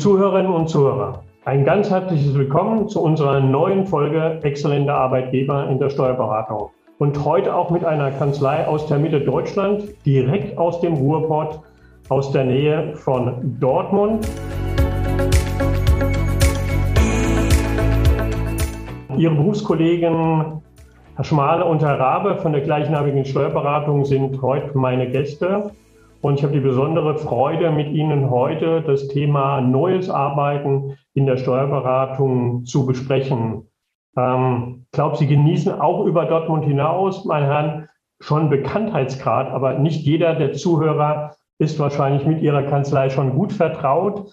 Zuhörerinnen und Zuhörer, ein ganz herzliches Willkommen zu unserer neuen Folge Exzellente Arbeitgeber in der Steuerberatung. Und heute auch mit einer Kanzlei aus der Mitte Deutschland, direkt aus dem Ruhrport, aus der Nähe von Dortmund. Ihre Berufskollegen Herr Schmale und Herr Rabe von der gleichnamigen Steuerberatung sind heute meine Gäste. Und ich habe die besondere Freude, mit Ihnen heute das Thema neues Arbeiten in der Steuerberatung zu besprechen. Ähm, ich glaube, Sie genießen auch über Dortmund hinaus, meine Herren, schon Bekanntheitsgrad, aber nicht jeder der Zuhörer ist wahrscheinlich mit Ihrer Kanzlei schon gut vertraut.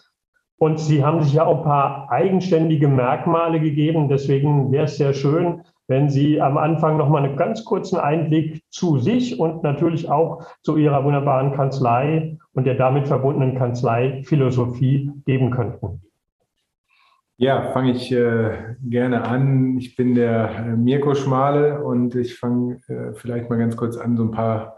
Und Sie haben sich ja auch ein paar eigenständige Merkmale gegeben. Deswegen wäre es sehr schön, wenn Sie am Anfang noch mal einen ganz kurzen Einblick zu sich und natürlich auch zu Ihrer wunderbaren Kanzlei und der damit verbundenen Kanzlei-Philosophie geben könnten. Ja, fange ich äh, gerne an. Ich bin der äh, Mirko Schmale und ich fange äh, vielleicht mal ganz kurz an, so ein paar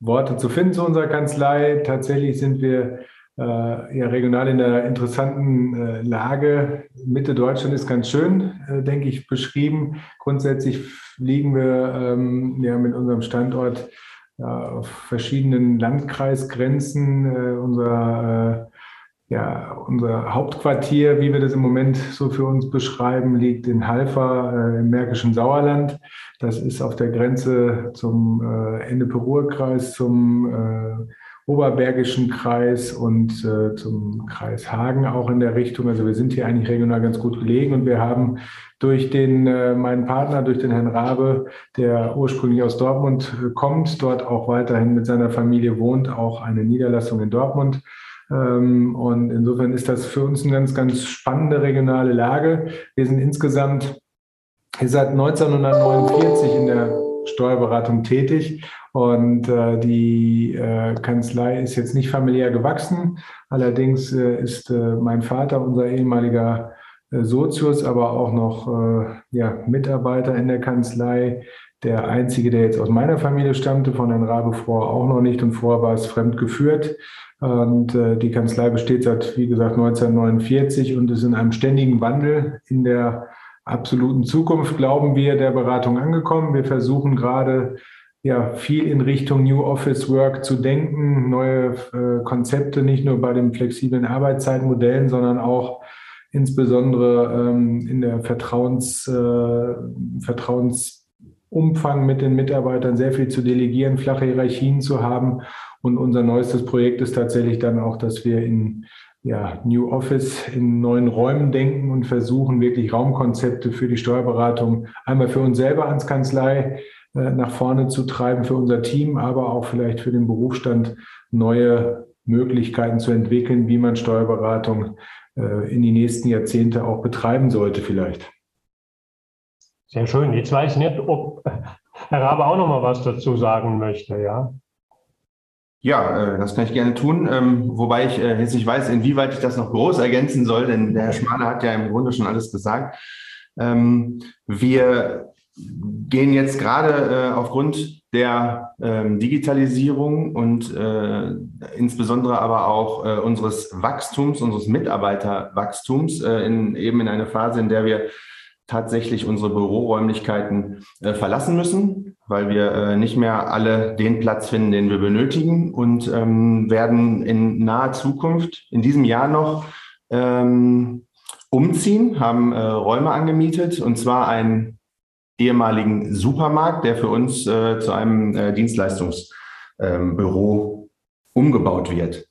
Worte zu finden zu unserer Kanzlei. Tatsächlich sind wir ja, regional in einer interessanten äh, Lage. Mitte Deutschland ist ganz schön, äh, denke ich, beschrieben. Grundsätzlich liegen wir ähm, ja, mit unserem Standort ja, auf verschiedenen Landkreisgrenzen. Äh, unser, äh, ja, unser Hauptquartier, wie wir das im Moment so für uns beschreiben, liegt in Halfa äh, im Märkischen Sauerland. Das ist auf der Grenze zum äh, Ende-Peruhr-Kreis, zum Oberbergischen Kreis und äh, zum Kreis Hagen auch in der Richtung. Also wir sind hier eigentlich regional ganz gut gelegen und wir haben durch den, äh, meinen Partner, durch den Herrn Rabe, der ursprünglich aus Dortmund äh, kommt, dort auch weiterhin mit seiner Familie wohnt, auch eine Niederlassung in Dortmund. Ähm, und insofern ist das für uns eine ganz, ganz spannende regionale Lage. Wir sind insgesamt seit 1949 in der Steuerberatung tätig und äh, die äh, Kanzlei ist jetzt nicht familiär gewachsen. Allerdings äh, ist äh, mein Vater unser ehemaliger äh, Sozius, aber auch noch äh, ja, Mitarbeiter in der Kanzlei. Der einzige, der jetzt aus meiner Familie stammte, von Herrn Rabe vorher auch noch nicht und vorher war es fremd geführt. Und äh, die Kanzlei besteht seit, wie gesagt, 1949 und ist in einem ständigen Wandel in der absoluten Zukunft, glauben wir, der Beratung angekommen. Wir versuchen gerade ja, viel in Richtung New Office Work zu denken, neue äh, Konzepte, nicht nur bei den flexiblen Arbeitszeitmodellen, sondern auch insbesondere ähm, in der Vertrauens, äh, Vertrauensumfang mit den Mitarbeitern sehr viel zu delegieren, flache Hierarchien zu haben. Und unser neuestes Projekt ist tatsächlich dann auch, dass wir in ja, New Office in neuen Räumen denken und versuchen wirklich Raumkonzepte für die Steuerberatung einmal für uns selber als Kanzlei nach vorne zu treiben für unser Team, aber auch vielleicht für den Berufsstand neue Möglichkeiten zu entwickeln, wie man Steuerberatung äh, in die nächsten Jahrzehnte auch betreiben sollte vielleicht. Sehr schön. Jetzt weiß ich nicht, ob Herr Rabe auch noch mal was dazu sagen möchte, ja? Ja, äh, das kann ich gerne tun, ähm, wobei ich jetzt nicht weiß, inwieweit ich das noch groß ergänzen soll, denn der Herr Schmale hat ja im Grunde schon alles gesagt. Ähm, wir gehen jetzt gerade äh, aufgrund der ähm, Digitalisierung und äh, insbesondere aber auch äh, unseres Wachstums, unseres Mitarbeiterwachstums äh, in, eben in eine Phase, in der wir tatsächlich unsere Büroräumlichkeiten äh, verlassen müssen, weil wir äh, nicht mehr alle den Platz finden, den wir benötigen und ähm, werden in naher Zukunft, in diesem Jahr noch, ähm, umziehen, haben Räume angemietet und zwar ein ehemaligen Supermarkt, der für uns äh, zu einem äh, Dienstleistungsbüro ähm, umgebaut wird.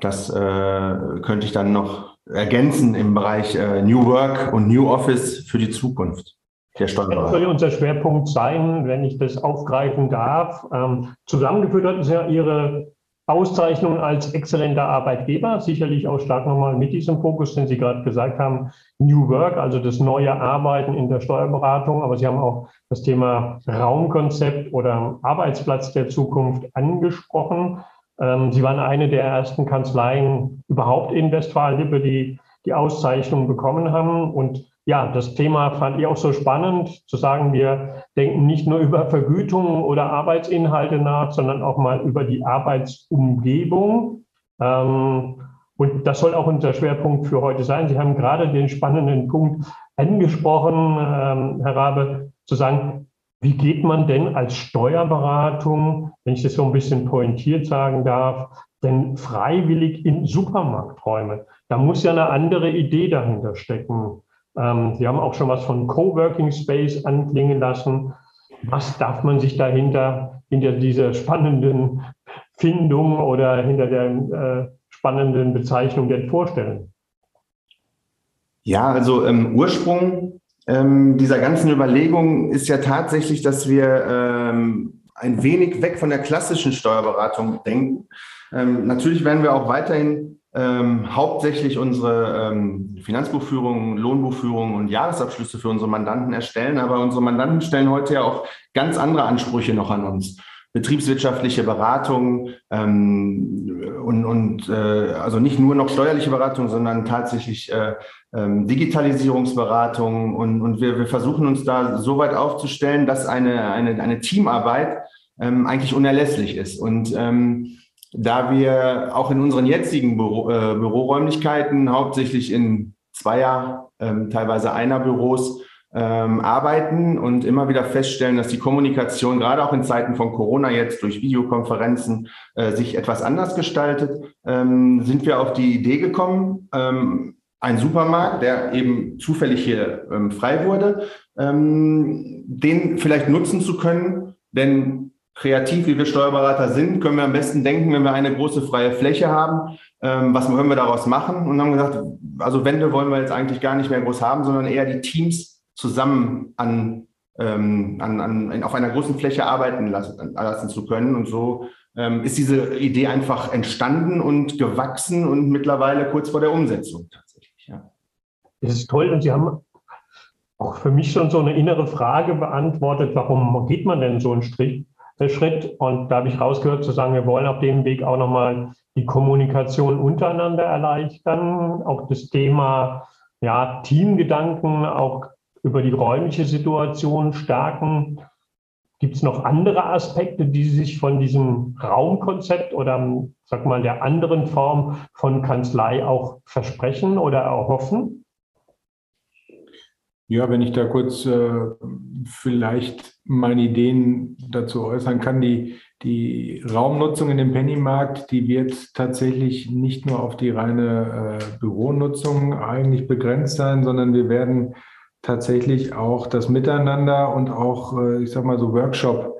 Das äh, könnte ich dann noch ergänzen im Bereich äh, New Work und New Office für die Zukunft der Steuerberater. Das soll unser Schwerpunkt sein, wenn ich das aufgreifen darf. Ähm, zusammengeführt hat es ja Ihre Auszeichnung als exzellenter Arbeitgeber, sicherlich auch stark nochmal mit diesem Fokus, den Sie gerade gesagt haben, New Work, also das neue Arbeiten in der Steuerberatung. Aber Sie haben auch das Thema Raumkonzept oder Arbeitsplatz der Zukunft angesprochen. Ähm, Sie waren eine der ersten Kanzleien überhaupt in Westfalen-Lippe, die die Auszeichnung bekommen haben. Und ja, das Thema fand ich auch so spannend, zu sagen, wir denken nicht nur über Vergütung oder Arbeitsinhalte nach, sondern auch mal über die Arbeitsumgebung. Ähm, Und das soll auch unser Schwerpunkt für heute sein. Sie haben gerade den spannenden Punkt angesprochen, ähm, Herr Rabe, zu sagen, wie geht man denn als Steuerberatung, wenn ich das so ein bisschen pointiert sagen darf, denn freiwillig in Supermarkträume? Da muss ja eine andere Idee dahinter stecken. Ähm, Sie haben auch schon was von Coworking Space anklingen lassen. Was darf man sich dahinter, hinter dieser spannenden Findung oder hinter der äh, spannenden Bezeichnung denn vorstellen? Ja, also ähm, Ursprung ähm, dieser ganzen Überlegung ist ja tatsächlich, dass wir ähm, ein wenig weg von der klassischen Steuerberatung denken. Ähm, natürlich werden wir auch weiterhin ähm, hauptsächlich unsere ähm, Finanzbuchführung, Lohnbuchführung und Jahresabschlüsse für unsere Mandanten erstellen, aber unsere Mandanten stellen heute ja auch ganz andere Ansprüche noch an uns. Betriebswirtschaftliche Beratung ähm, und, und äh, also nicht nur noch steuerliche Beratung, sondern tatsächlich äh, ähm, Digitalisierungsberatung. Und, und wir, wir versuchen uns da so weit aufzustellen, dass eine, eine, eine Teamarbeit ähm, eigentlich unerlässlich ist. Und ähm, da wir auch in unseren jetzigen Büro, äh, Büroräumlichkeiten hauptsächlich in Zweier, ähm, teilweise einer Büros ähm, arbeiten und immer wieder feststellen, dass die Kommunikation gerade auch in Zeiten von Corona jetzt durch Videokonferenzen äh, sich etwas anders gestaltet, ähm, sind wir auf die Idee gekommen, ähm, ein Supermarkt, der eben zufällig hier ähm, frei wurde, ähm, den vielleicht nutzen zu können, denn kreativ, wie wir Steuerberater sind, können wir am besten denken, wenn wir eine große freie Fläche haben, ähm, was können wir daraus machen? Und haben gesagt, also Wände wollen wir jetzt eigentlich gar nicht mehr groß haben, sondern eher die Teams zusammen an, ähm, an, an, auf einer großen Fläche arbeiten lassen, lassen zu können. Und so ähm, ist diese Idee einfach entstanden und gewachsen und mittlerweile kurz vor der Umsetzung tatsächlich. Ja. Das ist toll und Sie haben auch für mich schon so eine innere Frage beantwortet, warum geht man denn so einen Strich, Schritt? Und da habe ich rausgehört zu sagen, wir wollen auf dem Weg auch nochmal die Kommunikation untereinander erleichtern, auch das Thema ja, Teamgedanken auch über die räumliche Situation stärken. Gibt es noch andere Aspekte, die sich von diesem Raumkonzept oder sag mal der anderen Form von Kanzlei auch versprechen oder erhoffen? Ja, wenn ich da kurz äh, vielleicht meine Ideen dazu äußern kann, die, die Raumnutzung in dem Pennymarkt, die wird tatsächlich nicht nur auf die reine äh, Büronutzung eigentlich begrenzt sein, sondern wir werden tatsächlich auch das Miteinander und auch, äh, ich sag mal so Workshop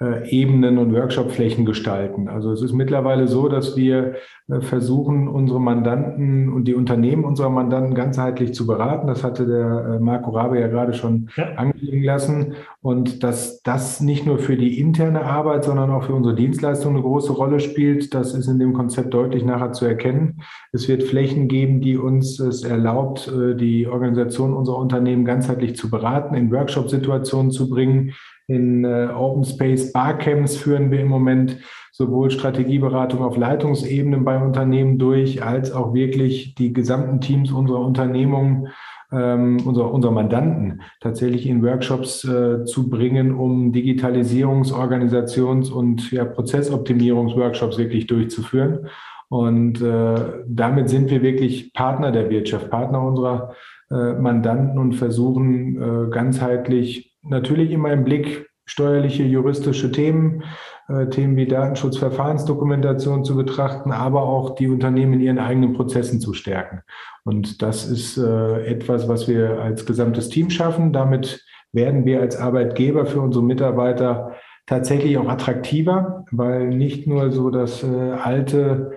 Ebenen und Workshopflächen gestalten. Also es ist mittlerweile so, dass wir äh, versuchen, unsere Mandanten und die Unternehmen unserer Mandanten ganzheitlich zu beraten. Das hatte der äh, Marco Rabe ja gerade schon ja. angelegen lassen. Und dass das nicht nur für die interne Arbeit, sondern auch für unsere Dienstleistung eine große Rolle spielt, das ist in dem Konzept deutlich nachher zu erkennen. Es wird Flächen geben, die uns es erlaubt, die Organisation unserer Unternehmen ganzheitlich zu beraten, in Workshop-Situationen zu bringen, in äh, Open Space Barcamps führen wir im Moment sowohl Strategieberatung auf Leitungsebene bei Unternehmen durch, als auch wirklich die gesamten Teams unserer Unternehmung, ähm, unserer, unserer Mandanten tatsächlich in Workshops äh, zu bringen, um Digitalisierungs-, Organisations- und ja, Prozessoptimierungsworkshops wirklich durchzuführen. Und äh, damit sind wir wirklich Partner der Wirtschaft, Partner unserer äh, Mandanten und versuchen äh, ganzheitlich natürlich immer im Blick steuerliche, juristische Themen, äh, Themen wie Datenschutz, Verfahrensdokumentation zu betrachten, aber auch die Unternehmen in ihren eigenen Prozessen zu stärken. Und das ist äh, etwas, was wir als gesamtes Team schaffen. Damit werden wir als Arbeitgeber für unsere Mitarbeiter tatsächlich auch attraktiver, weil nicht nur so das äh, alte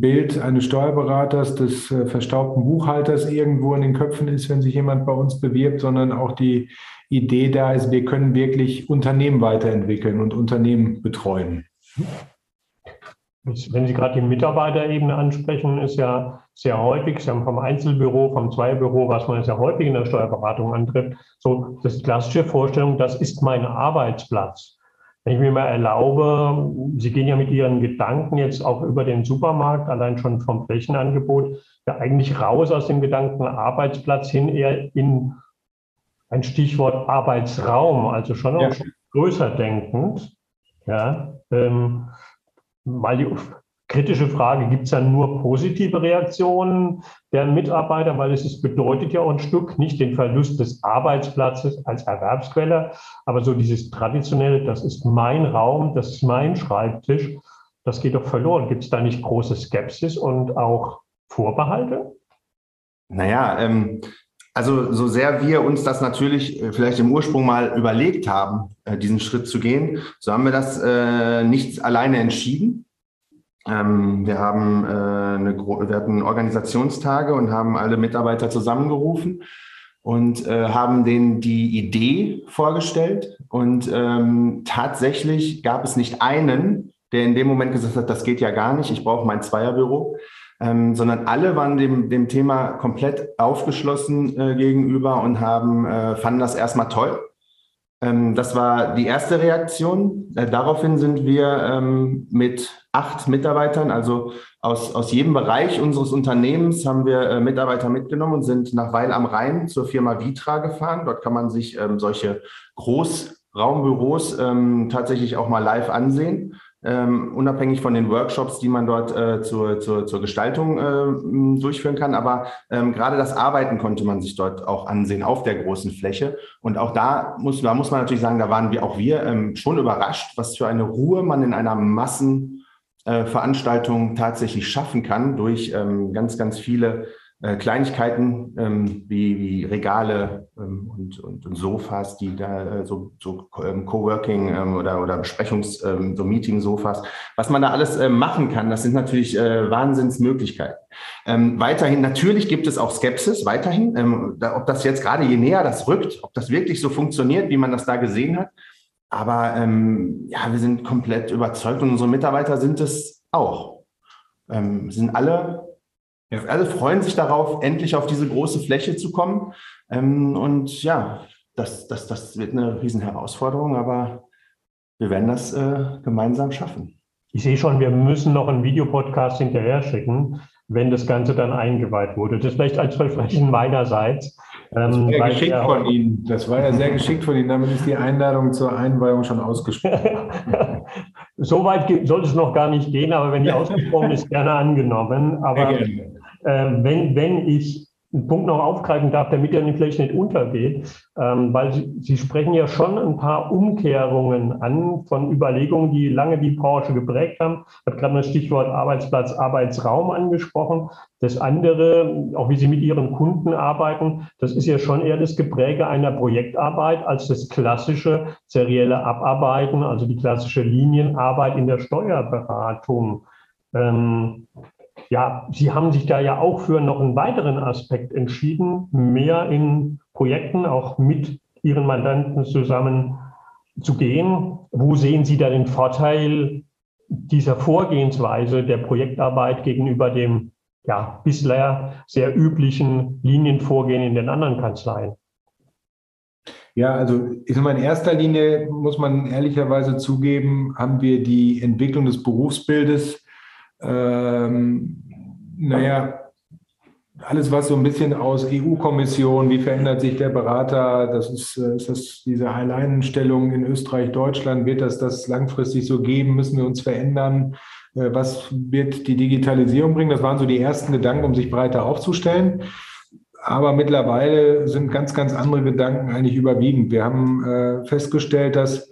Bild eines Steuerberaters, des äh, verstaubten Buchhalters irgendwo in den Köpfen ist, wenn sich jemand bei uns bewirbt, sondern auch die Idee da ist, wir können wirklich Unternehmen weiterentwickeln und Unternehmen betreuen. Wenn Sie gerade die Mitarbeiterebene ansprechen, ist ja sehr häufig, Sie haben vom Einzelbüro, vom Zweibüro, was man sehr häufig in der Steuerberatung antrifft, so das klassische Vorstellung, das ist mein Arbeitsplatz. Wenn ich mir mal erlaube, Sie gehen ja mit Ihren Gedanken jetzt auch über den Supermarkt, allein schon vom Flächenangebot, ja eigentlich raus aus dem Gedanken Arbeitsplatz hin eher in ein Stichwort Arbeitsraum, also schon auch ja. größer denkend. Ja, ähm, weil die, kritische Frage, gibt es dann nur positive Reaktionen der Mitarbeiter, weil es ist, bedeutet ja auch ein Stück nicht den Verlust des Arbeitsplatzes als Erwerbsquelle, aber so dieses traditionelle, das ist mein Raum, das ist mein Schreibtisch, das geht doch verloren. Gibt es da nicht große Skepsis und auch Vorbehalte? Naja, ähm, also so sehr wir uns das natürlich äh, vielleicht im Ursprung mal überlegt haben, äh, diesen Schritt zu gehen, so haben wir das äh, nicht alleine entschieden. Ähm, wir haben äh, eine, wir hatten Organisationstage und haben alle Mitarbeiter zusammengerufen und äh, haben denen die Idee vorgestellt. Und ähm, tatsächlich gab es nicht einen, der in dem Moment gesagt hat, das geht ja gar nicht, ich brauche mein Zweierbüro, ähm, sondern alle waren dem, dem Thema komplett aufgeschlossen äh, gegenüber und haben, äh, fanden das erstmal toll. Ähm, das war die erste Reaktion. Äh, daraufhin sind wir ähm, mit acht Mitarbeitern, also aus, aus jedem Bereich unseres Unternehmens haben wir äh, Mitarbeiter mitgenommen und sind nach Weil am Rhein zur Firma Vitra gefahren. Dort kann man sich ähm, solche Großraumbüros ähm, tatsächlich auch mal live ansehen ähm, unabhängig von den Workshops, die man dort äh, zur, zur, zur Gestaltung äh, durchführen kann. Aber ähm, gerade das Arbeiten konnte man sich dort auch ansehen auf der großen Fläche. Und auch da muss, da muss man natürlich sagen, da waren wir auch wir ähm, schon überrascht, was für eine Ruhe man in einer Massenveranstaltung äh, tatsächlich schaffen kann durch ähm, ganz, ganz viele äh, Kleinigkeiten ähm, wie, wie Regale ähm, und, und, und, Sofas, die da äh, so, so ähm, Coworking ähm, oder, oder Besprechungs-, ähm, so Meeting-Sofas, was man da alles äh, machen kann, das sind natürlich äh, Wahnsinnsmöglichkeiten. Ähm, weiterhin, natürlich gibt es auch Skepsis, weiterhin, da, ob das jetzt gerade je näher das rückt, ob das wirklich so funktioniert, wie man das da gesehen hat. Aber ja, wir sind komplett überzeugt und unsere Mitarbeiter sind es auch. Sind alle ja. Alle freuen sich darauf, endlich auf diese große Fläche zu kommen. Ähm, und ja, das, das, das wird eine Riesenherausforderung, aber wir werden das äh, gemeinsam schaffen. Ich sehe schon, wir müssen noch einen Videopodcast hinterher schicken, wenn das Ganze dann eingeweiht wurde. Das vielleicht als Versprechen meinerseits. Das war ja geschickt von Ihnen. Das war ja sehr geschickt von Ihnen. Damit ist die Einladung zur Einweihung schon ausgesprochen. so weit soll es noch gar nicht gehen, aber wenn die ausgesprochen ist, gerne angenommen. Aber gerne äh, wenn, wenn ich einen Punkt noch aufgreifen darf, damit er vielleicht nicht untergeht, ähm, weil Sie, Sie sprechen ja schon ein paar Umkehrungen an von Überlegungen, die lange die Branche geprägt haben. Ich habe gerade das Stichwort Arbeitsplatz, Arbeitsraum angesprochen. Das andere, auch wie Sie mit Ihren Kunden arbeiten, das ist ja schon eher das Gepräge einer Projektarbeit als das klassische serielle Abarbeiten, also die klassische Linienarbeit in der Steuerberatung. Ähm, ja, Sie haben sich da ja auch für noch einen weiteren Aspekt entschieden, mehr in Projekten auch mit Ihren Mandanten zusammen zu gehen. Wo sehen Sie da den Vorteil dieser Vorgehensweise der Projektarbeit gegenüber dem ja, bisher sehr üblichen Linienvorgehen in den anderen Kanzleien? Ja, also ich sag mal, in erster Linie muss man ehrlicherweise zugeben, haben wir die Entwicklung des Berufsbildes ähm, naja, alles, was so ein bisschen aus EU-Kommission, wie verändert sich der Berater, das ist, äh, ist das diese Alleinstellung in Österreich, Deutschland, wird das das langfristig so geben, müssen wir uns verändern, äh, was wird die Digitalisierung bringen? Das waren so die ersten Gedanken, um sich breiter aufzustellen. Aber mittlerweile sind ganz, ganz andere Gedanken eigentlich überwiegend. Wir haben äh, festgestellt, dass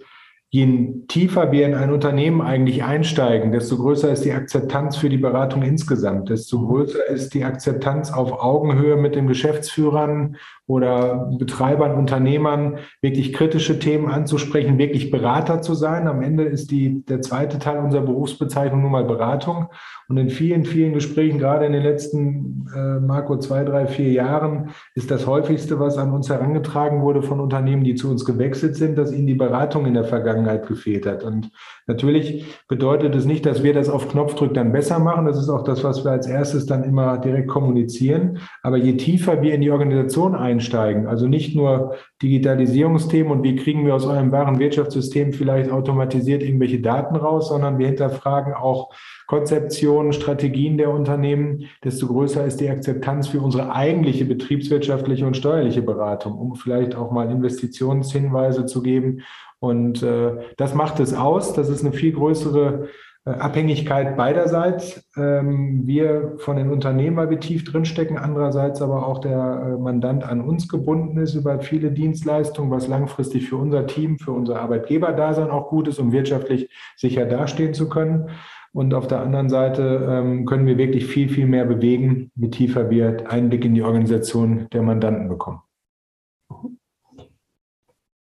je tiefer wir in ein Unternehmen eigentlich einsteigen, desto größer ist die Akzeptanz für die Beratung insgesamt, desto größer ist die Akzeptanz auf Augenhöhe mit den Geschäftsführern oder Betreibern, Unternehmern, wirklich kritische Themen anzusprechen, wirklich Berater zu sein. Am Ende ist die, der zweite Teil unserer Berufsbezeichnung nun mal Beratung. Und in vielen, vielen Gesprächen, gerade in den letzten, äh, Marco, zwei, drei, vier Jahren, ist das häufigste, was an uns herangetragen wurde von Unternehmen, die zu uns gewechselt sind, dass ihnen die Beratung in der Vergangenheit gefehlt hat. Und natürlich bedeutet es nicht, dass wir das auf Knopfdruck dann besser machen. Das ist auch das, was wir als erstes dann immer direkt kommunizieren. Aber je tiefer wir in die Organisation einsteigen, also nicht nur Digitalisierungsthemen und wie kriegen wir aus eurem wahren Wirtschaftssystem vielleicht automatisiert irgendwelche Daten raus, sondern wir hinterfragen auch, Konzeptionen, Strategien der Unternehmen, desto größer ist die Akzeptanz für unsere eigentliche betriebswirtschaftliche und steuerliche Beratung, um vielleicht auch mal Investitionshinweise zu geben. Und äh, das macht es aus. Das ist eine viel größere äh, Abhängigkeit beiderseits. Ähm, wir von den Unternehmen, weil wir tief drinstecken, andererseits aber auch der äh, Mandant an uns gebunden ist über viele Dienstleistungen, was langfristig für unser Team, für unser Arbeitgeberdasein auch gut ist, um wirtschaftlich sicher dastehen zu können. Und auf der anderen Seite ähm, können wir wirklich viel, viel mehr bewegen, je tiefer wir Einblick in die Organisation der Mandanten bekommen.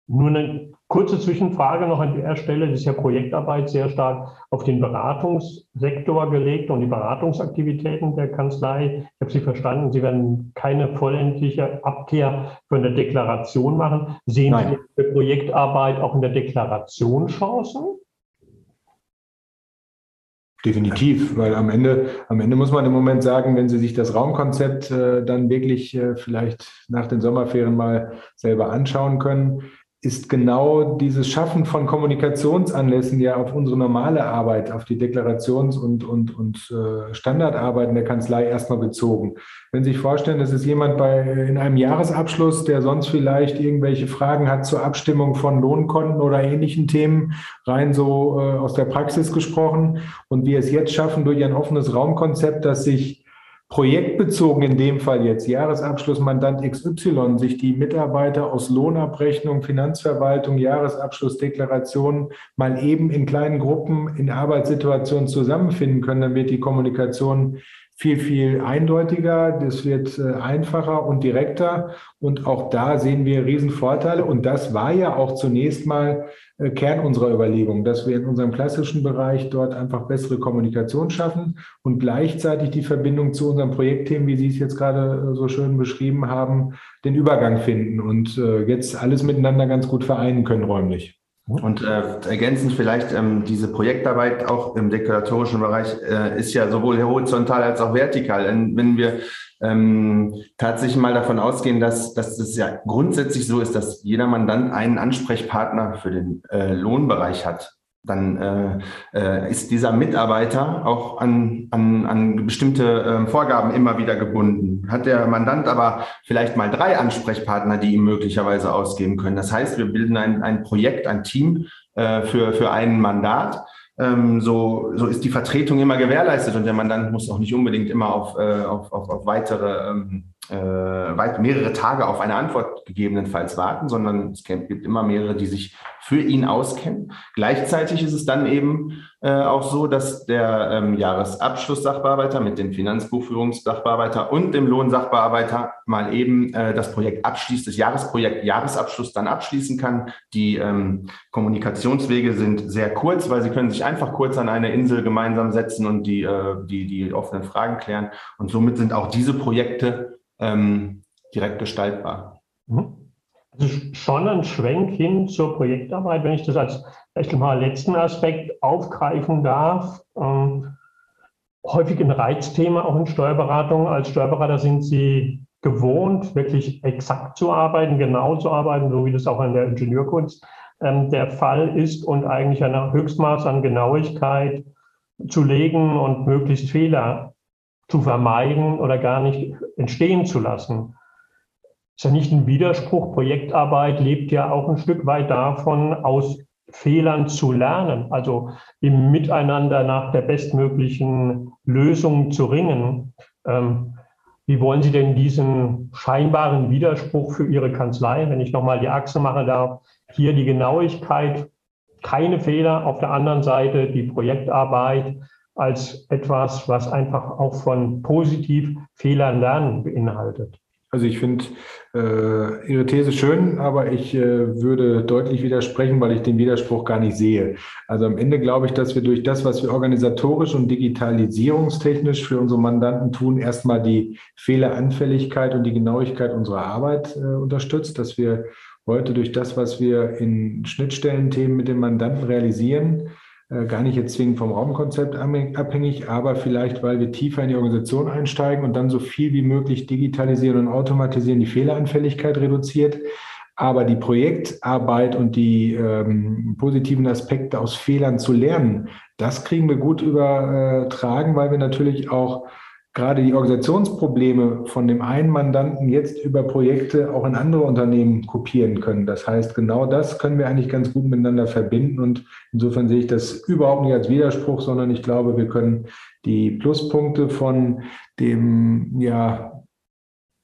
Nur eine kurze Zwischenfrage noch an der Stelle. Das ist ja Projektarbeit sehr stark auf den Beratungssektor gelegt und die Beratungsaktivitäten der Kanzlei. Ich habe Sie verstanden, Sie werden keine vollendliche Abkehr von der Deklaration machen. Sehen Nein. Sie für Projektarbeit auch in der Deklaration Chancen? Definitiv, weil am Ende, am Ende muss man im Moment sagen, wenn Sie sich das Raumkonzept äh, dann wirklich äh, vielleicht nach den Sommerferien mal selber anschauen können, ist genau dieses Schaffen von Kommunikationsanlässen ja auf unsere normale Arbeit, auf die Deklarations- und, und, und äh, Standardarbeiten der Kanzlei erstmal bezogen. Wenn Sie sich vorstellen, das ist jemand bei, in einem Jahresabschluss, der sonst vielleicht irgendwelche Fragen hat zur Abstimmung von Lohnkonten oder ähnlichen Themen, rein so äh, aus der Praxis gesprochen, und wir es jetzt schaffen durch ein offenes Raumkonzept, das sich projektbezogen in dem Fall jetzt Jahresabschlussmandant XY sich die Mitarbeiter aus Lohnabrechnung, Finanzverwaltung, Jahresabschlussdeklaration mal eben in kleinen Gruppen in Arbeitssituationen zusammenfinden können, dann wird die Kommunikation viel, viel eindeutiger, das wird äh, einfacher und direkter. Und auch da sehen wir Riesenvorteile. Und das war ja auch zunächst mal Kern unserer Überlegung, dass wir in unserem klassischen Bereich dort einfach bessere Kommunikation schaffen und gleichzeitig die Verbindung zu unseren Projektthemen, wie Sie es jetzt gerade äh, so schön beschrieben haben, den Übergang finden und jetzt alles miteinander ganz gut vereinen können räumlich. Und äh, ergänzend vielleicht ähm, diese Projektarbeit auch im deklaratorischen Bereich äh, ist ja sowohl horizontal als auch vertikal. Wenn wir ähm, tatsächlich mal davon ausgehen, dass, dass es ja grundsätzlich so ist, dass jeder Mandant einen Ansprechpartner für den äh, Lohnbereich hat dann äh, äh, ist dieser Mitarbeiter auch an, an, an bestimmte äh, Vorgaben immer wieder gebunden. Hat der Mandant aber vielleicht mal drei Ansprechpartner, die ihm möglicherweise ausgeben können. Das heißt, wir bilden ein, ein Projekt, ein Team äh, für, für einen Mandat. Ähm, so, so ist die Vertretung immer gewährleistet und der Mandant muss auch nicht unbedingt immer auf, äh, auf, auf, auf weitere ähm, äh, weit mehrere Tage auf eine Antwort gegebenenfalls warten, sondern es gibt immer mehrere, die sich für ihn auskennen. Gleichzeitig ist es dann eben äh, auch so, dass der ähm, Jahresabschlusssachbearbeiter mit dem Finanzbuchführungssachbearbeiter und dem Lohnsachbearbeiter mal eben äh, das Projekt abschließt, das Jahresprojekt Jahresabschluss dann abschließen kann. Die ähm, Kommunikationswege sind sehr kurz, weil sie können sich einfach kurz an eine Insel gemeinsam setzen und die, äh, die, die offenen Fragen klären. Und somit sind auch diese Projekte ähm, direkt gestaltbar. Mhm. Also schon ein Schwenk hin zur Projektarbeit, wenn ich das als vielleicht mal letzten Aspekt aufgreifen darf. Ähm, häufig ein Reizthema auch in Steuerberatung. Als Steuerberater sind Sie gewohnt, wirklich exakt zu arbeiten, genau zu arbeiten, so wie das auch in der Ingenieurkunst ähm, der Fall ist und eigentlich ein Höchstmaß an Genauigkeit zu legen und möglichst Fehler zu vermeiden oder gar nicht entstehen zu lassen. Ist ja nicht ein Widerspruch. Projektarbeit lebt ja auch ein Stück weit davon, aus Fehlern zu lernen, also im Miteinander nach der bestmöglichen Lösung zu ringen. Ähm, wie wollen Sie denn diesen scheinbaren Widerspruch für Ihre Kanzlei, wenn ich nochmal die Achse mache darf, hier die Genauigkeit, keine Fehler, auf der anderen Seite die Projektarbeit, als etwas, was einfach auch von positiv Fehlern lernen beinhaltet. Also ich finde äh, Ihre These schön, aber ich äh, würde deutlich widersprechen, weil ich den Widerspruch gar nicht sehe. Also am Ende glaube ich, dass wir durch das, was wir organisatorisch und digitalisierungstechnisch für unsere Mandanten tun, erstmal die Fehleranfälligkeit und die Genauigkeit unserer Arbeit äh, unterstützt, dass wir heute durch das, was wir in Schnittstellenthemen mit den Mandanten realisieren, gar nicht jetzt zwingend vom Raumkonzept abhängig, aber vielleicht, weil wir tiefer in die Organisation einsteigen und dann so viel wie möglich digitalisieren und automatisieren, die Fehleranfälligkeit reduziert. Aber die Projektarbeit und die ähm, positiven Aspekte aus Fehlern zu lernen, das kriegen wir gut übertragen, weil wir natürlich auch gerade die Organisationsprobleme von dem einen Mandanten jetzt über Projekte auch in andere Unternehmen kopieren können. Das heißt, genau das können wir eigentlich ganz gut miteinander verbinden. Und insofern sehe ich das überhaupt nicht als Widerspruch, sondern ich glaube, wir können die Pluspunkte von dem ja,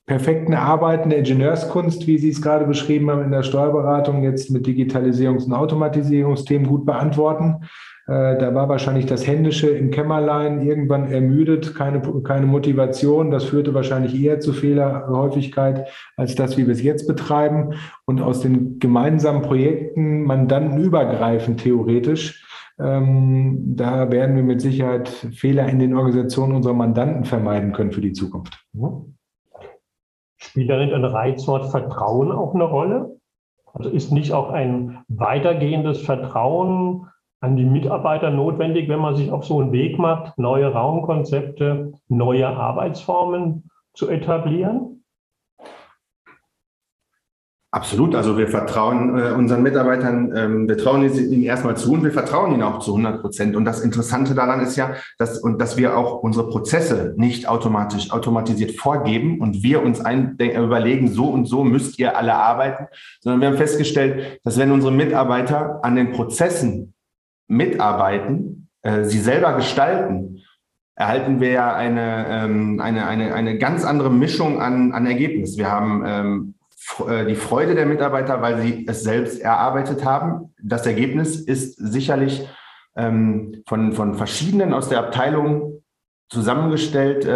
perfekten Arbeiten der Ingenieurskunst, wie Sie es gerade beschrieben haben, in der Steuerberatung jetzt mit Digitalisierungs- und Automatisierungsthemen gut beantworten. Äh, da war wahrscheinlich das Händische im Kämmerlein irgendwann ermüdet, keine, keine Motivation. Das führte wahrscheinlich eher zu Fehlerhäufigkeit als das, wie wir es jetzt betreiben. Und aus den gemeinsamen Projekten, mandantenübergreifend theoretisch, ähm, da werden wir mit Sicherheit Fehler in den Organisationen unserer Mandanten vermeiden können für die Zukunft. Spielt darin ein Reizwort Vertrauen auch eine Rolle? Also ist nicht auch ein weitergehendes Vertrauen an die Mitarbeiter notwendig, wenn man sich auf so einen Weg macht, neue Raumkonzepte, neue Arbeitsformen zu etablieren? Absolut. Also wir vertrauen äh, unseren Mitarbeitern, ähm, wir trauen ihnen erstmal zu und wir vertrauen ihnen auch zu 100 Prozent. Und das Interessante daran ist ja, dass, und dass wir auch unsere Prozesse nicht automatisch automatisiert vorgeben und wir uns ein, überlegen, so und so müsst ihr alle arbeiten, sondern wir haben festgestellt, dass wenn unsere Mitarbeiter an den Prozessen mitarbeiten, äh, sie selber gestalten, erhalten wir ja eine, ähm, eine, eine, eine ganz andere Mischung an, an Ergebnis. Wir haben ähm, äh, die Freude der Mitarbeiter, weil sie es selbst erarbeitet haben. Das Ergebnis ist sicherlich ähm, von, von verschiedenen aus der Abteilung zusammengestellt äh,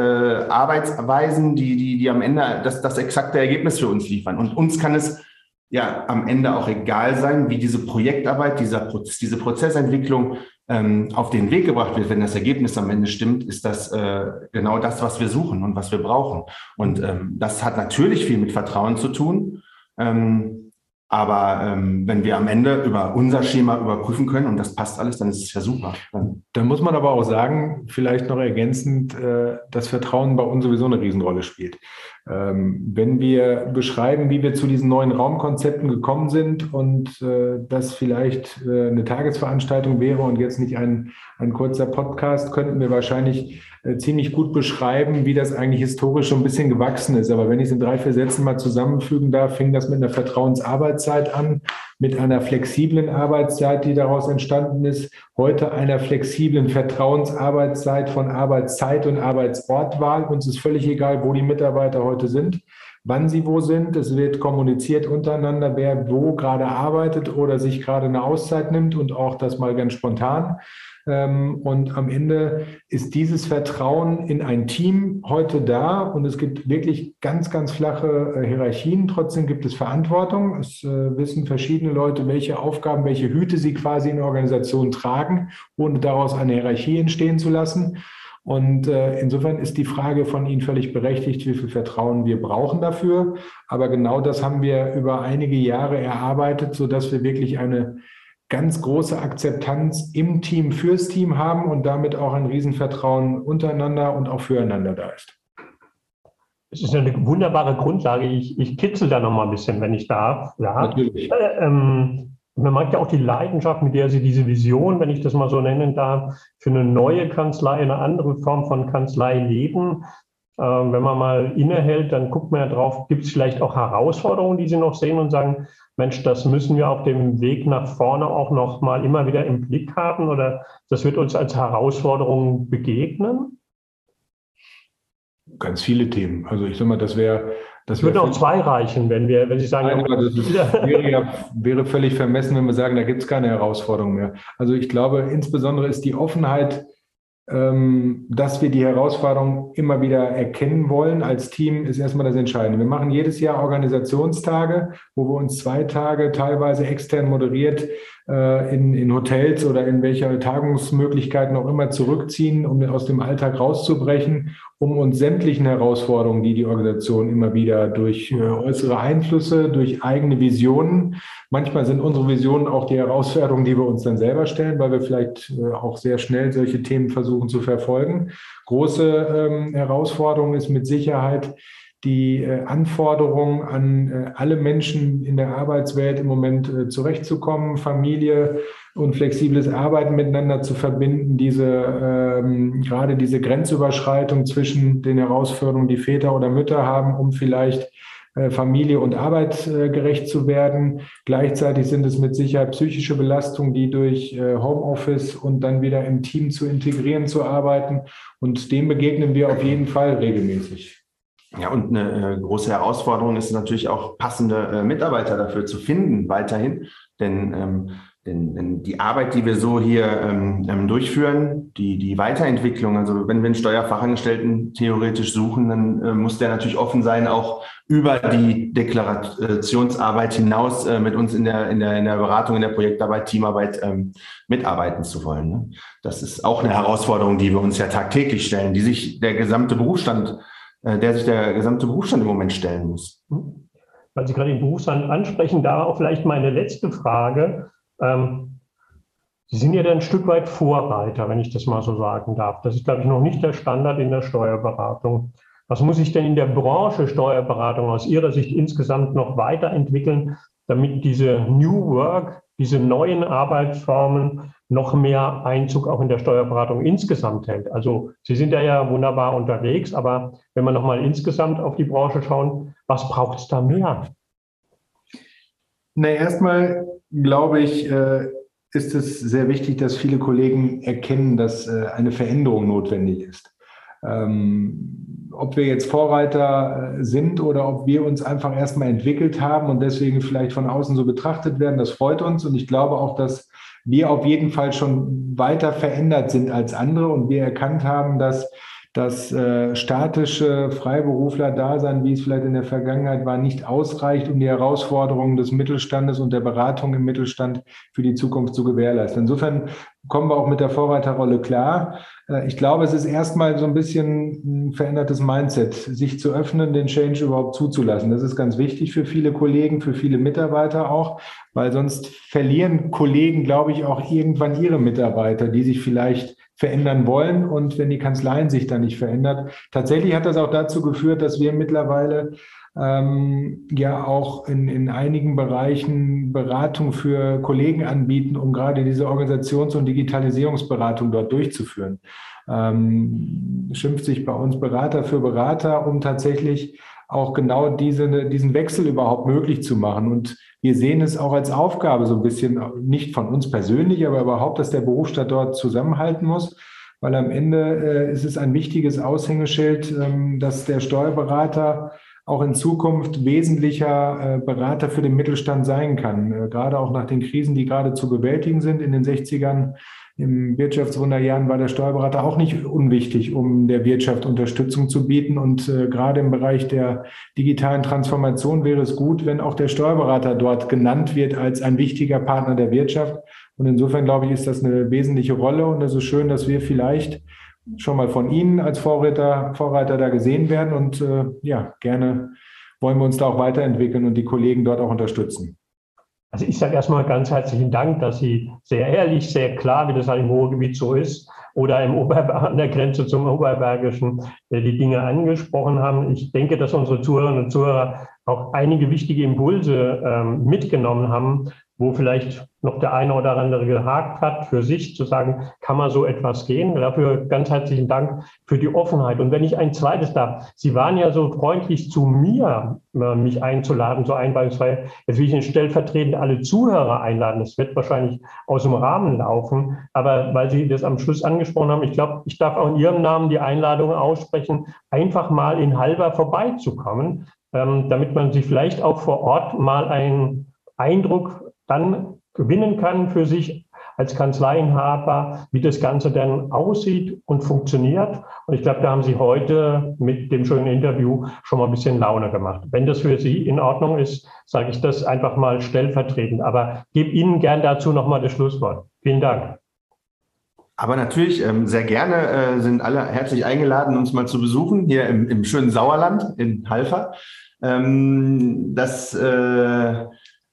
Arbeitsweisen, die, die, die am Ende das, das exakte Ergebnis für uns liefern. Und uns kann es ja am Ende auch egal sein, wie diese Projektarbeit, dieser Prozess, diese Prozessentwicklung ähm, auf den Weg gebracht wird, wenn das Ergebnis am Ende stimmt, ist das äh, genau das, was wir suchen und was wir brauchen. Und ähm, das hat natürlich viel mit Vertrauen zu tun. Ähm, aber ähm, wenn wir am Ende über unser Schema überprüfen können und das passt alles, dann ist es ja super. Dann, dann muss man aber auch sagen, vielleicht noch ergänzend, äh, dass Vertrauen bei uns sowieso eine Riesenrolle spielt. Ähm, wenn wir beschreiben, wie wir zu diesen neuen Raumkonzepten gekommen sind und äh, das vielleicht äh, eine Tagesveranstaltung wäre und jetzt nicht ein, ein kurzer Podcast, könnten wir wahrscheinlich äh, ziemlich gut beschreiben, wie das eigentlich historisch schon ein bisschen gewachsen ist. Aber wenn ich es in drei, vier Sätzen mal zusammenfügen darf, fing das mit einer Vertrauensarbeitszeit an, mit einer flexiblen Arbeitszeit, die daraus entstanden ist, heute einer flexiblen Vertrauensarbeitszeit von Arbeitszeit und Arbeitsortwahl. Uns ist völlig egal, wo die Mitarbeiter heute sind wann sie wo sind. Es wird kommuniziert untereinander, wer wo gerade arbeitet oder sich gerade eine Auszeit nimmt und auch das mal ganz spontan. Ähm, und am Ende ist dieses Vertrauen in ein Team heute da und es gibt wirklich ganz, ganz flache äh, Hierarchien. Trotzdem gibt es Verantwortung. Es äh, wissen verschiedene Leute, welche Aufgaben, welche Hüte sie quasi in der Organisation tragen, ohne daraus eine Hierarchie entstehen zu lassen. Und äh, insofern ist die Frage von Ihnen völlig berechtigt, wie viel Vertrauen wir brauchen dafür. Aber genau das haben wir über einige Jahre erarbeitet, sodass wir wirklich eine ganz große Akzeptanz im Team fürs Team haben und damit auch ein Riesenvertrauen untereinander und auch füreinander da ist. Es ist eine wunderbare Grundlage. Ich, ich kitzel da noch mal ein bisschen, wenn ich darf. Ja. Natürlich. Äh, ähm, man mag ja auch die Leidenschaft, mit der Sie diese Vision, wenn ich das mal so nennen darf, für eine neue Kanzlei, eine andere Form von Kanzlei leben. Ähm, wenn man mal innehält, dann guckt man ja drauf, gibt es vielleicht auch Herausforderungen, die Sie noch sehen und sagen, Mensch, das müssen wir auf dem Weg nach vorne auch noch mal immer wieder im Blick haben oder das wird uns als Herausforderung begegnen? Ganz viele Themen. Also ich sage mal, das wäre das würde auch zwei reichen, wenn wir, wenn Sie sagen, Nein, das wäre, ja, wäre völlig vermessen, wenn wir sagen, da gibt es keine Herausforderung mehr. Also ich glaube, insbesondere ist die Offenheit dass wir die Herausforderung immer wieder erkennen wollen als Team, ist erstmal das Entscheidende. Wir machen jedes Jahr Organisationstage, wo wir uns zwei Tage teilweise extern moderiert in, in Hotels oder in welcher Tagungsmöglichkeiten auch immer zurückziehen, um aus dem Alltag rauszubrechen, um uns sämtlichen Herausforderungen, die die Organisation immer wieder durch äh, äußere Einflüsse, durch eigene Visionen, manchmal sind unsere Visionen auch die Herausforderungen, die wir uns dann selber stellen, weil wir vielleicht äh, auch sehr schnell solche Themen versuchen zu verfolgen. Große ähm, Herausforderung ist mit Sicherheit, die äh, Anforderung an äh, alle Menschen in der Arbeitswelt im Moment äh, zurechtzukommen, Familie und flexibles Arbeiten miteinander zu verbinden, diese ähm, gerade diese Grenzüberschreitung zwischen den Herausforderungen, die Väter oder Mütter haben, um vielleicht Familie und Arbeit gerecht zu werden. Gleichzeitig sind es mit Sicherheit psychische Belastungen, die durch Homeoffice und dann wieder im Team zu integrieren, zu arbeiten. Und dem begegnen wir auf jeden Fall regelmäßig. Ja, und eine große Herausforderung ist natürlich auch passende Mitarbeiter dafür zu finden, weiterhin. Denn ähm, denn, denn die Arbeit, die wir so hier ähm, ähm, durchführen, die, die Weiterentwicklung, also wenn wir einen Steuerfachangestellten theoretisch suchen, dann äh, muss der natürlich offen sein, auch über die Deklarationsarbeit hinaus äh, mit uns in der, in, der, in der Beratung, in der Projektarbeit, Teamarbeit ähm, mitarbeiten zu wollen. Ne? Das ist auch eine Herausforderung, die wir uns ja tagtäglich stellen, die sich der gesamte Berufsstand, äh, der sich der gesamte Berufsstand im Moment stellen muss. Weil Sie gerade den Berufsstand ansprechen, da auch vielleicht meine letzte Frage. Ähm, Sie sind ja dann ein Stück weit Vorreiter, wenn ich das mal so sagen darf. Das ist, glaube ich, noch nicht der Standard in der Steuerberatung. Was muss sich denn in der Branche Steuerberatung aus Ihrer Sicht insgesamt noch weiterentwickeln, damit diese New Work, diese neuen Arbeitsformen noch mehr Einzug auch in der Steuerberatung insgesamt hält? Also Sie sind ja, ja wunderbar unterwegs, aber wenn wir nochmal insgesamt auf die Branche schauen, was braucht es da mehr? Na, erstmal glaube ich, äh, ist es sehr wichtig, dass viele Kollegen erkennen, dass äh, eine Veränderung notwendig ist. Ähm, ob wir jetzt Vorreiter äh, sind oder ob wir uns einfach erstmal entwickelt haben und deswegen vielleicht von außen so betrachtet werden, das freut uns. Und ich glaube auch, dass wir auf jeden Fall schon weiter verändert sind als andere und wir erkannt haben, dass das äh, statische Freiberufler-Dasein, wie es vielleicht in der Vergangenheit war, nicht ausreicht, um die Herausforderungen des Mittelstandes und der Beratung im Mittelstand für die Zukunft zu gewährleisten. Insofern kommen wir auch mit der Vorreiterrolle klar. Äh, ich glaube, es ist erstmal so ein bisschen ein verändertes Mindset, sich zu öffnen, den Change überhaupt zuzulassen. Das ist ganz wichtig für viele Kollegen, für viele Mitarbeiter auch, weil sonst verlieren Kollegen, glaube ich, auch irgendwann ihre Mitarbeiter, die sich vielleicht verändern wollen und wenn die Kanzleien sich da nicht verändert. Tatsächlich hat das auch dazu geführt, dass wir mittlerweile ähm, ja auch in, in einigen Bereichen Beratung für Kollegen anbieten, um gerade diese Organisations- und Digitalisierungsberatung dort durchzuführen. Ähm, schimpft sich bei uns Berater für Berater, um tatsächlich auch genau diese, diesen Wechsel überhaupt möglich zu machen. Und wir sehen es auch als Aufgabe so ein bisschen, nicht von uns persönlich, aber überhaupt, dass der Berufsstaat dort zusammenhalten muss. Weil am Ende äh, ist es ein wichtiges Aushängeschild, ähm, dass der Steuerberater auch in Zukunft wesentlicher äh, Berater für den Mittelstand sein kann. Äh, gerade auch nach den Krisen, die gerade zu bewältigen sind in den 60ern im Wirtschaftswunderjahren war der Steuerberater auch nicht unwichtig, um der Wirtschaft Unterstützung zu bieten. Und äh, gerade im Bereich der digitalen Transformation wäre es gut, wenn auch der Steuerberater dort genannt wird als ein wichtiger Partner der Wirtschaft. Und insofern glaube ich, ist das eine wesentliche Rolle. Und es ist schön, dass wir vielleicht schon mal von Ihnen als Vorreiter, Vorreiter da gesehen werden. Und äh, ja, gerne wollen wir uns da auch weiterentwickeln und die Kollegen dort auch unterstützen. Also ich sage erstmal ganz herzlichen Dank, dass Sie sehr ehrlich, sehr klar, wie das halt im Ruhrgebiet so ist, oder im Ober an der Grenze zum Oberbergischen äh, die Dinge angesprochen haben. Ich denke, dass unsere Zuhörerinnen und Zuhörer auch einige wichtige Impulse ähm, mitgenommen haben, wo vielleicht noch der eine oder andere gehakt hat, für sich zu sagen, kann man so etwas gehen. Dafür ganz herzlichen Dank für die Offenheit. Und wenn ich ein zweites darf, Sie waren ja so freundlich zu mir, äh, mich einzuladen, so einweisungsfrei. Jetzt will ich Ihnen stellvertretend alle Zuhörer einladen. Das wird wahrscheinlich aus dem Rahmen laufen. Aber weil Sie das am Schluss angesprochen haben, ich glaube, ich darf auch in Ihrem Namen die Einladung aussprechen, einfach mal in Halber vorbeizukommen, ähm, damit man sich vielleicht auch vor Ort mal einen Eindruck dann gewinnen kann für sich als Kanzleienhaber, wie das Ganze dann aussieht und funktioniert. Und ich glaube, da haben Sie heute mit dem schönen Interview schon mal ein bisschen Laune gemacht. Wenn das für Sie in Ordnung ist, sage ich das einfach mal stellvertretend. Aber gebe Ihnen gern dazu nochmal das Schlusswort. Vielen Dank. Aber natürlich, ähm, sehr gerne äh, sind alle herzlich eingeladen, uns mal zu besuchen, hier im, im schönen Sauerland in Halver. Ähm, das äh,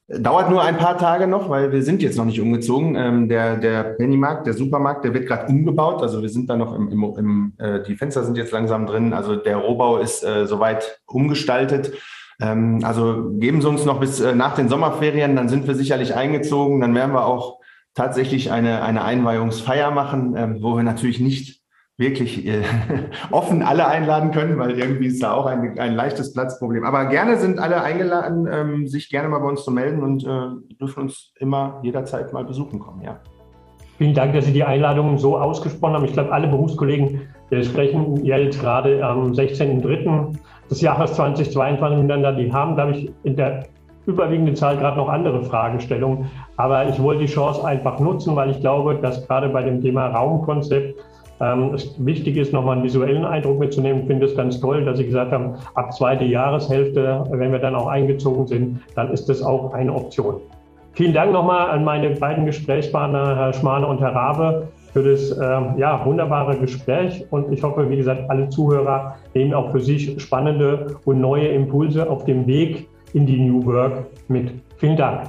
Dauert nur ein paar Tage noch, weil wir sind jetzt noch nicht umgezogen. Ähm, der, der Pennymarkt, der Supermarkt, der wird gerade umgebaut. Also wir sind da noch im, im, im äh, die Fenster sind jetzt langsam drin. Also der Rohbau ist äh, soweit umgestaltet. Ähm, also geben Sie uns noch bis äh, nach den Sommerferien, dann sind wir sicherlich eingezogen. Dann werden wir auch tatsächlich eine, eine Einweihungsfeier machen, ähm, wo wir natürlich nicht wirklich äh, offen alle einladen können, weil irgendwie ist da auch ein, ein leichtes Platzproblem. Aber gerne sind alle eingeladen, ähm, sich gerne mal bei uns zu melden und äh, dürfen uns immer jederzeit mal besuchen kommen, ja. Vielen Dank, dass Sie die Einladung so ausgesprochen haben. Ich glaube, alle Berufskollegen wir sprechen jetzt gerade am 16.03. des Jahres 2022 miteinander. Die haben, glaube ich, in der überwiegenden Zahl gerade noch andere Fragestellungen. Aber ich wollte die Chance einfach nutzen, weil ich glaube, dass gerade bei dem Thema Raumkonzept ähm, es wichtig ist, nochmal einen visuellen Eindruck mitzunehmen. Ich finde es ganz toll, dass Sie gesagt haben, ab zweite Jahreshälfte, wenn wir dann auch eingezogen sind, dann ist das auch eine Option. Vielen Dank nochmal an meine beiden Gesprächspartner, Herr Schmane und Herr Rabe, für das äh, ja, wunderbare Gespräch. Und ich hoffe, wie gesagt, alle Zuhörer nehmen auch für sich spannende und neue Impulse auf dem Weg in die New Work mit. Vielen Dank.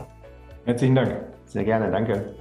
Herzlichen Dank. Sehr gerne. Danke.